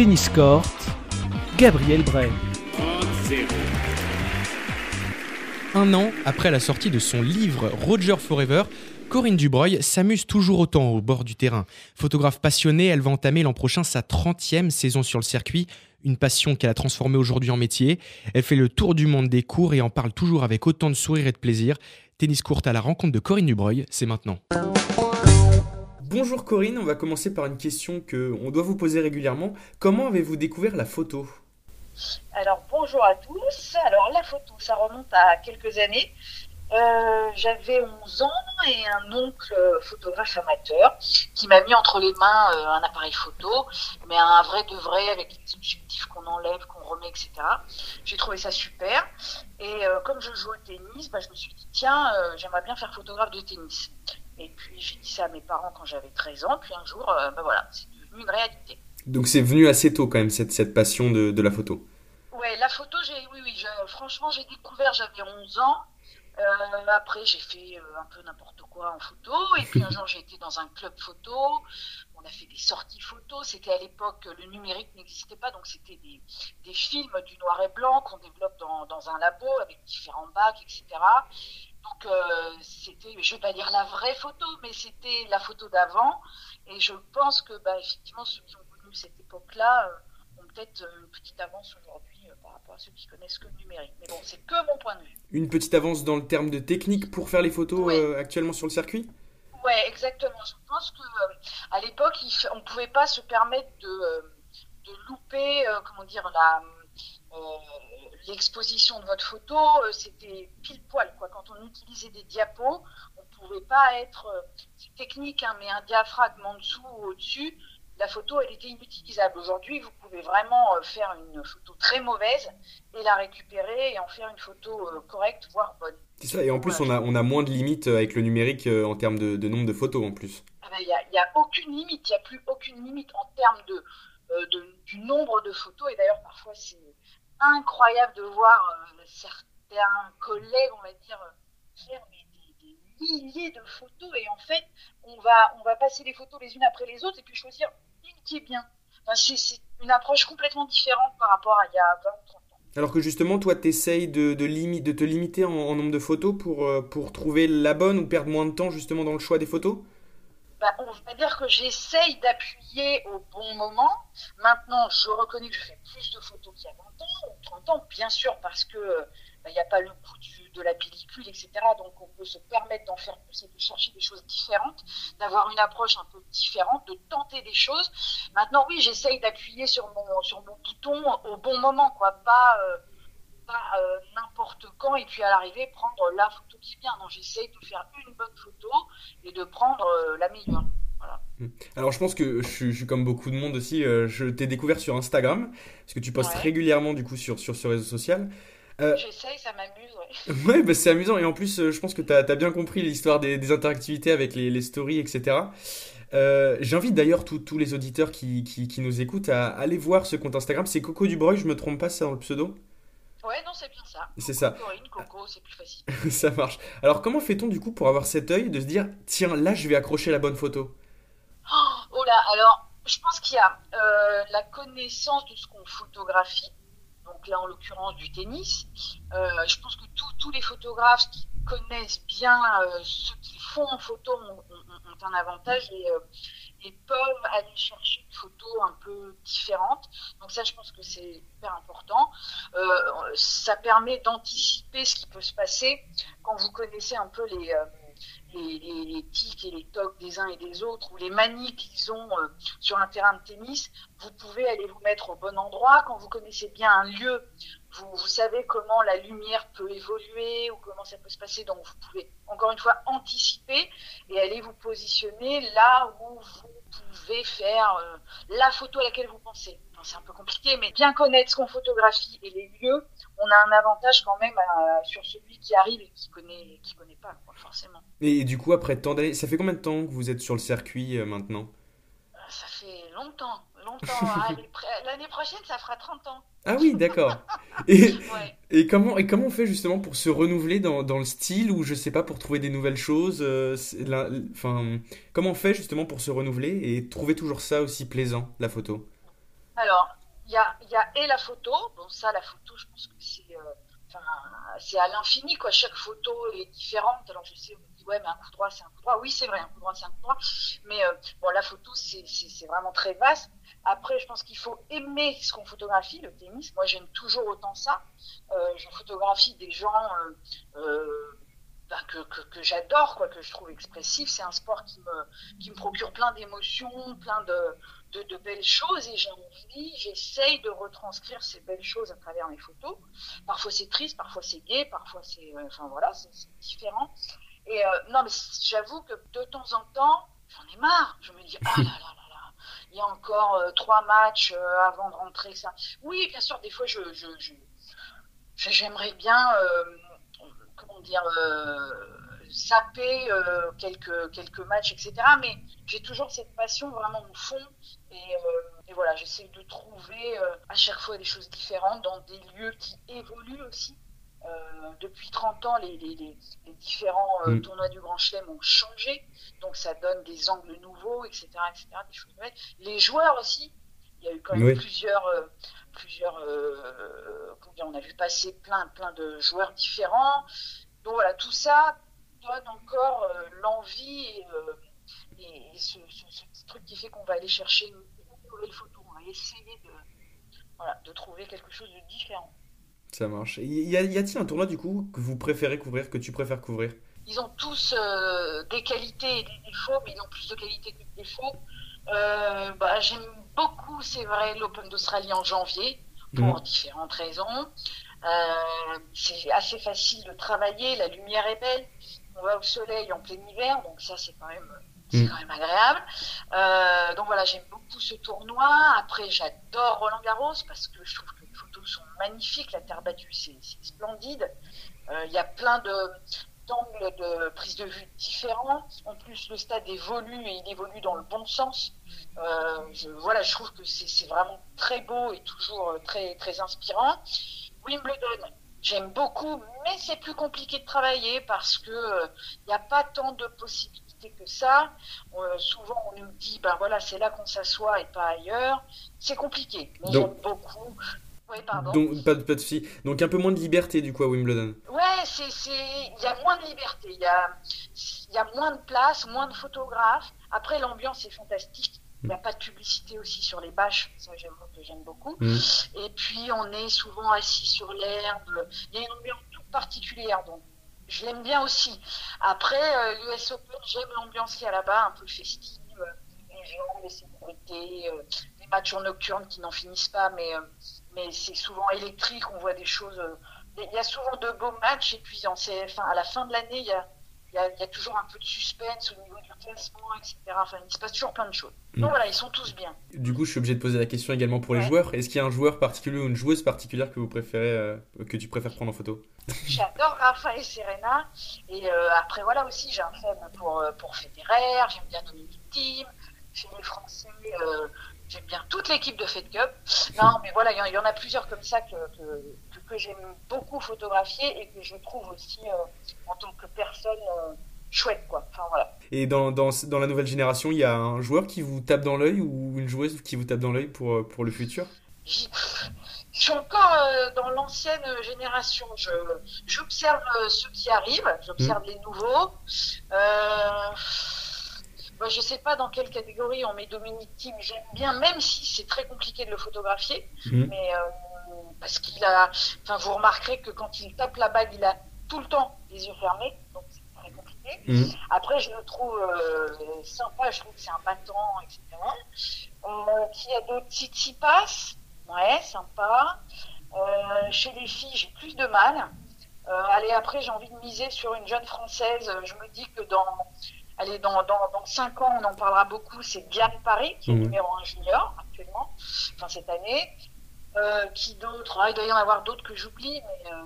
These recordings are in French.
Tennis Court, Gabriel Bray. Un an après la sortie de son livre Roger Forever, Corinne Dubreuil s'amuse toujours autant au bord du terrain. Photographe passionnée, elle va entamer l'an prochain sa 30e saison sur le circuit, une passion qu'elle a transformée aujourd'hui en métier. Elle fait le tour du monde des cours et en parle toujours avec autant de sourire et de plaisir. Tennis court à la rencontre de Corinne Dubreuil, c'est maintenant. Bonjour Corinne, on va commencer par une question que on doit vous poser régulièrement. Comment avez-vous découvert la photo? Alors bonjour à tous. Alors la photo, ça remonte à quelques années. Euh, j'avais 11 ans et un oncle photographe amateur qui m'a mis entre les mains euh, un appareil photo, mais un vrai de vrai avec les objectifs qu'on enlève, qu'on remet, etc. J'ai trouvé ça super. Et euh, comme je joue au tennis, bah, je me suis dit, tiens, j'aimerais bien faire photographe de tennis. Et puis j'ai dit ça à mes parents quand j'avais 13 ans, puis un jour, bah, voilà, c'est devenu une réalité. Donc c'est venu assez tôt quand même, cette, cette passion de, de la photo Ouais, la photo, j'ai, oui, oui, franchement, j'ai découvert, j'avais 11 ans. Euh, après, j'ai fait euh, un peu n'importe quoi en photo. Et puis un jour, j'ai été dans un club photo. On a fait des sorties photos. C'était à l'époque, le numérique n'existait pas, donc c'était des, des, films du noir et blanc qu'on développe dans, dans, un labo avec différents bacs, etc. Donc euh, c'était, je vais pas dire la vraie photo, mais c'était la photo d'avant. Et je pense que, bah, effectivement, ceux qui ont connu cette époque-là ont peut-être une petite avance aujourd'hui par rapport à ceux qui connaissent que le numérique. Mais bon, c'est que mon point de vue. Une petite avance dans le terme de technique pour faire les photos euh, actuellement sur le circuit? Oui, exactement. Je pense que euh, à l'époque, on ne pouvait pas se permettre de, euh, de louper, comment dire, la l'exposition de votre photo, c'était pile poil. Quoi. Quand on utilisait des diapos, on ne pouvait pas être technique, hein, mais un diaphragme en dessous ou au-dessus, la photo, elle était inutilisable. Aujourd'hui, vous pouvez vraiment euh, faire une photo très mauvaise et la récupérer et en faire une photo euh, correcte, voire bonne. C'est ça, et en plus, on a, on a moins de limites euh, avec le numérique en termes de, nombre de photos en plus. Ah ben, il n'y a, aucune limite, il n'y a plus aucune limite en termes de, de, du nombre de photos. Et d'ailleurs, parfois, c'est incroyable de voir certains collègues, on va dire, faire des, milliers de photos et en fait on va on va passer les photos les unes après les autres et puis choisir qui est bien. c'est une approche complètement différente par rapport à il y a 20 ou 30 ans. Alors que justement, toi, tu essayes de, de, de, te limiter en, nombre de photos pour, euh, pour trouver la bonne ou perdre moins de temps justement dans le choix des photos? Bah, On va dire que j'essaye d'appuyer au bon moment. Maintenant, je reconnais que je fais plus de photos qu'il y a 20 ans ou 30 ans, bien sûr, parce que bah, il n'y a pas le coût de la pellicule, etc. Donc on peut se permettre d'en faire plus et de chercher des choses différentes, d'avoir une approche un peu différente, de tenter des choses. Maintenant, oui, j'essaye d'appuyer sur mon, bouton au bon moment, quoi, pas, euh, pas euh, n'importe quand et puis à l'arrivée prendre la photo qui vient. Non, j'essaye de faire une bonne photo et de prendre euh, la meilleure. Voilà. Hmm. Alors je pense que je suis, comme beaucoup de monde aussi, je t'ai découvert sur Instagram, parce que tu postes régulièrement du coup sur, sur ce réseau social. Euh, J'essaye, ça m'amuse, ouais. ouais, bah, c'est amusant. Et en plus, euh, je pense que tu as, bien compris l'histoire des, interactivités avec les, stories, etc. Euh, j'invite d'ailleurs tous les auditeurs qui, qui, nous écoutent à aller voir ce compte Instagram. C'est Coco Dubreuil, je me trompe pas, c'est dans le pseudo? Ouais, non, c'est bien ça. C'est ça. Corinne, Coco, c'est plus facile. ça marche. Alors, comment fait-on du coup pour avoir cet œil de se dire, tiens, là, je vais accrocher la bonne photo? Oh, oh là, alors, je pense qu'il y a la connaissance de ce qu'on photographie donc là en l'occurrence du tennis. Euh, je pense que tous les photographes qui connaissent bien euh, ce qu'ils font en photo ont, un avantage et, euh, et, peuvent aller chercher une photo un peu différente. Donc ça, je pense que c'est hyper important. ça permet d'anticiper ce qui peut se passer quand vous connaissez un peu les tics et les tocs des uns et des autres, ou les manies qu'ils ont euh, sur un terrain de tennis, vous pouvez aller vous mettre au bon endroit. Quand vous connaissez bien un lieu, vous, vous, savez comment la lumière peut évoluer ou comment ça peut se passer. Donc vous pouvez encore une fois anticiper et aller vous positionner là où vous pouvez faire euh, la photo à laquelle vous pensez. c'est un peu compliqué, mais bien connaître ce qu'on photographie et les lieux, on a un avantage quand même euh, sur celui qui arrive et qui connaît, qui connaît pas, forcément. Et du coup, après tant d'années, ça fait combien de temps que vous êtes sur le circuit euh, maintenant? Ça fait longtemps, longtemps. Ah, l'année prochaine, ça fera 30 ans. Ah oui, d'accord. Et, et, comment, et comment on fait justement pour se renouveler dans, dans, le style ou je sais pas, pour trouver des nouvelles choses enfin, Comment on fait justement pour se renouveler et trouver toujours ça aussi plaisant, la photo? Alors, il y a, y a et la photo. Bon, ça, la photo, je pense que c'est c'est à l'infini, quoi. Chaque photo est différente. Alors, je sais, ouais, mais un coup droit, c'est un coup droit. Oui, c'est vrai, un coup droit, c'est un coup droit. Mais euh, bon, la photo, c'est vraiment très vaste. Après, je pense qu'il faut aimer ce qu'on photographie, le tennis. Moi, j'aime toujours autant ça. Euh, je photographie des gens euh, ben, que, que, j'adore, quoi, que je trouve expressif. C'est un sport qui me, qui me procure plein d'émotions, plein de, de, belles choses et j'ai envie, j'essaye de retranscrire ces belles choses à travers mes photos. Parfois c'est triste, parfois c'est gai, parfois c'est, voilà, c'est différent. Et euh, non, mais j'avoue que de temps en temps, j'en ai marre. Je me dis, ah là là là là, il y a encore euh, trois matchs euh, avant de rentrer. Ça. Oui, bien sûr, des fois, je, j'aimerais bien, comment dire, euh, quelques, quelques matchs, etc. Mais j'ai toujours cette passion vraiment au fond. Et, voilà, j'essaie de trouver à chaque fois des choses différentes dans des lieux qui évoluent aussi. Depuis 30 ans, les, les, les, les différents mm. tournois du Grand Chelem ont changé. Donc ça donne des angles nouveaux, etc. etc. des choses nouvelles. Les joueurs aussi. Il y a eu quand même oui. plusieurs, plusieurs on a vu passer plein, plein de joueurs différents. Donc voilà, tout ça donne encore euh, l'envie et, euh, et ce, ce, truc qui fait qu'on va aller chercher une, une nouvelle photo. On va essayer de, voilà, de trouver quelque chose de différent. Ça marche. Y a-t-il un tournoi du coup que vous préférez couvrir, que tu préfères couvrir? Ils ont tous euh, des qualités et des défauts, mais ils ont plus de qualités que de défauts. Euh, bah, J'aime beaucoup, c'est vrai, l'Open d'Australie en janvier, pour mmh. différentes raisons. Euh, c'est assez facile de travailler, la lumière est belle on va au soleil en plein hiver, donc ça c'est quand même c'est quand même agréable. Euh, donc voilà, j'aime beaucoup ce tournoi. Après, j'adore Roland Garros parce que je trouve que photos sont magnifiques. La terre battue, c'est splendide. Euh, il y a plein de d'angles de prise de vue différents. En plus, le stade évolue et il évolue dans le bon sens. Euh, je, voilà, je trouve que c'est vraiment très beau et toujours très très inspirant. Wimbledon, J'aime beaucoup, mais c'est plus compliqué de travailler parce que il euh, n'y a pas tant de possibilités que ça. Euh, souvent, on nous dit, ben voilà, c'est là qu'on s'assoit et pas ailleurs. C'est compliqué, mais j'aime beaucoup. Oui, pardon. Donc, pas, pas de souci. Donc, un peu moins de liberté, du coup, à Wimbledon. Ouais, il y a moins de liberté. Il y a, y a moins de place, moins de photographes. Après, l'ambiance est fantastique. Il n'y a pas de publicité aussi sur les bâches, ça j'avoue que j'aime beaucoup. Mmh. Et puis on est souvent assis sur l'herbe. Il y a une ambiance toute particulière, donc je l'aime bien aussi. Après, euh, l'US Open, j'aime l'ambiance qu'il y a là-bas, un peu festive, les gens, les sécurités, euh, les matchs en nocturne qui n'en finissent pas, mais, euh, mais c'est souvent électrique, on voit des choses. Euh, il y a souvent de beaux matchs, et puis en CF1, à la fin de l'année, il y a il y, a, il y, a, toujours un peu de suspense au niveau du classement, etc. Enfin, il se passe toujours plein de choses. Donc mmh. voilà, ils sont tous bien. Du coup, je suis obligé de poser la question également pour les joueurs. Est-ce qu'il y a un joueur particulier ou une joueuse particulière que vous préférez, euh, que tu préfères prendre en photo? J'adore Rafa et Serena. Et euh, après, voilà aussi, j'ai un fan pour, pour Federer. J'aime bien Dominique Thiem. Chez les Français, euh, j'aime bien toute l'équipe de Fed Cup. Non, mais voilà, il y, y, en a plusieurs comme ça que, que que j'aime beaucoup photographier et que je trouve aussi euh, en tant que personne euh, chouette quoi. Enfin, voilà. Et dans, dans, dans, la nouvelle génération, il y a un joueur qui vous tape dans l'œil ou une joueuse qui vous tape dans l'œil pour, pour le futur? Je suis encore euh, dans l'ancienne génération. J'observe euh, ceux qui arrivent, j'observe mmh. les nouveaux. Euh, bah, je sais pas dans quelle catégorie on met Dominique Thiem. J'aime bien, même si c'est très compliqué de le photographier. Mmh. Mais parce qu'il a, enfin, vous remarquerez que quand il tape la balle, il a tout le temps les yeux fermés, donc c'est très compliqué. Mmh. Après, je le trouve euh, sympa, je trouve que c'est un battant, etc. Euh, qui a d'autres Tsitsipas, ouais, sympa. Euh, chez les filles, j'ai plus de mal. Euh, allez, après, j'ai envie de miser sur une jeune française. Je me dis que dans, allez, dans, dans, dans 5 ans, on en parlera beaucoup. C'est Diane Paris, qui est mmh. numéro 1 junior actuellement, enfin cette année. Euh, qui d'autres ah, Il doit y en avoir d'autres que j'oublie, mais, euh...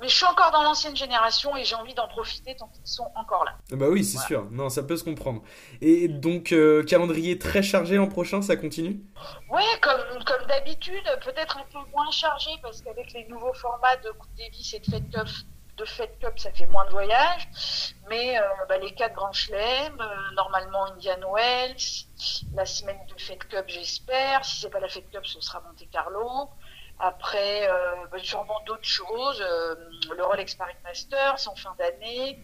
mais je suis encore dans l'ancienne génération et j'ai envie d'en profiter tant qu'ils sont encore là. Bah oui, c'est voilà. sûr. Non, ça peut se comprendre. Et donc, euh, calendrier très chargé l'an prochain, ça continue? Oui, comme, comme d'habitude, peut-être un peu moins chargé parce qu'avec les nouveaux formats de Coupe Davis et de Fed Cup, de Fed Cup, ça fait moins de voyages. Mais bah, les quatre grands chelems, normalement Indian Wells, la semaine de Fed Cup, j'espère. Si c'est pas la Fed Cup, ce sera Monte Carlo. Après, bah, sûrement d'autres choses. le Rolex Paris Masters en fin d'année.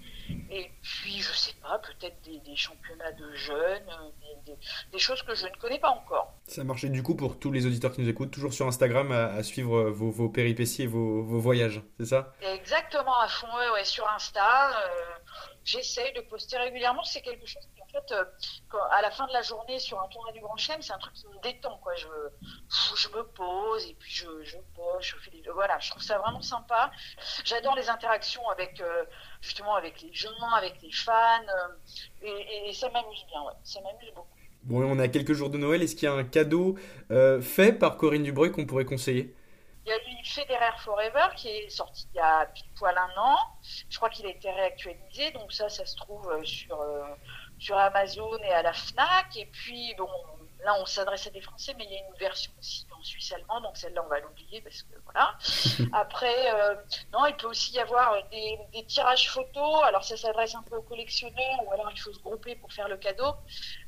Et puis, je sais pas, peut-être des, championnats de jeunes, euh, des, choses que je ne connais pas encore. Ça marchait du coup pour tous les auditeurs qui nous écoutent, toujours sur Instagram à, suivre euh, vos, péripéties et vos, voyages, c'est ça? Exactement, à fond, ouais, sur Insta. Euh, j'essaye de poster régulièrement. C'est quelque chose qui, en fait, à la fin de la journée sur un tournoi du Grand Chelem, c'est un truc qui me détend. Quoi. Je, je me pose et puis je, pose, je fais des. Voilà, je trouve ça vraiment sympa. J'adore les interactions avec, justement, avec les gens, avec les fans. Euh, et, ça m'amuse bien, ouais. Ça m'amuse beaucoup. Bon, on a quelques jours de Noël. Est-ce qu'il y a un cadeau euh, fait par Corinne Dubreuil qu'on pourrait conseiller? il y a eu Federer Forever qui est sorti il y a pile poil un an. Je crois qu'il a été réactualisé, donc ça, ça se trouve euh, sur, sur Amazon et à la Fnac. Et puis, bon, Là, on s'adresse à des Français, mais il y a une version aussi en suisse allemand, donc celle-là, on va l'oublier parce que voilà. Après, euh, non, il peut aussi y avoir des, tirages photos. Alors, ça s'adresse un peu aux collectionneurs, ou alors il faut se grouper pour faire le cadeau.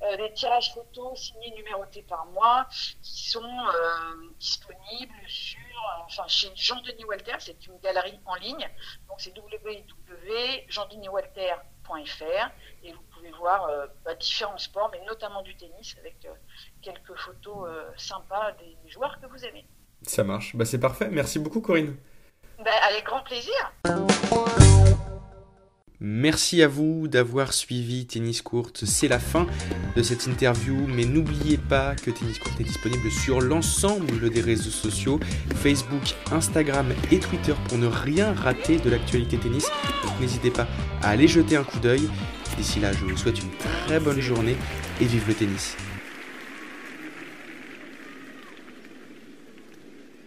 Euh, des tirages photos signés, numérotés par mois, qui sont euh, disponibles sur, enfin, chez Jean-Denis Walter. C'est une galerie en ligne, donc c'est www.jean-denis-walter.fr et vous pouvez voir bah, différents sports, mais notamment du tennis avec quelques photos euh, sympas des joueurs que vous aimez. Ça marche, bah, c'est parfait. Merci beaucoup Corinne. Bah, avec grand plaisir. Merci à vous d'avoir suivi Tennis Court. C'est la fin de cette interview, mais n'oubliez pas que Tennis Court est disponible sur l'ensemble des réseaux sociaux, Facebook, Instagram et Twitter pour ne rien rater de l'actualité tennis. n'hésitez pas à aller jeter un coup d'œil. D'ici là, je vous souhaite une très bonne journée et vive le tennis.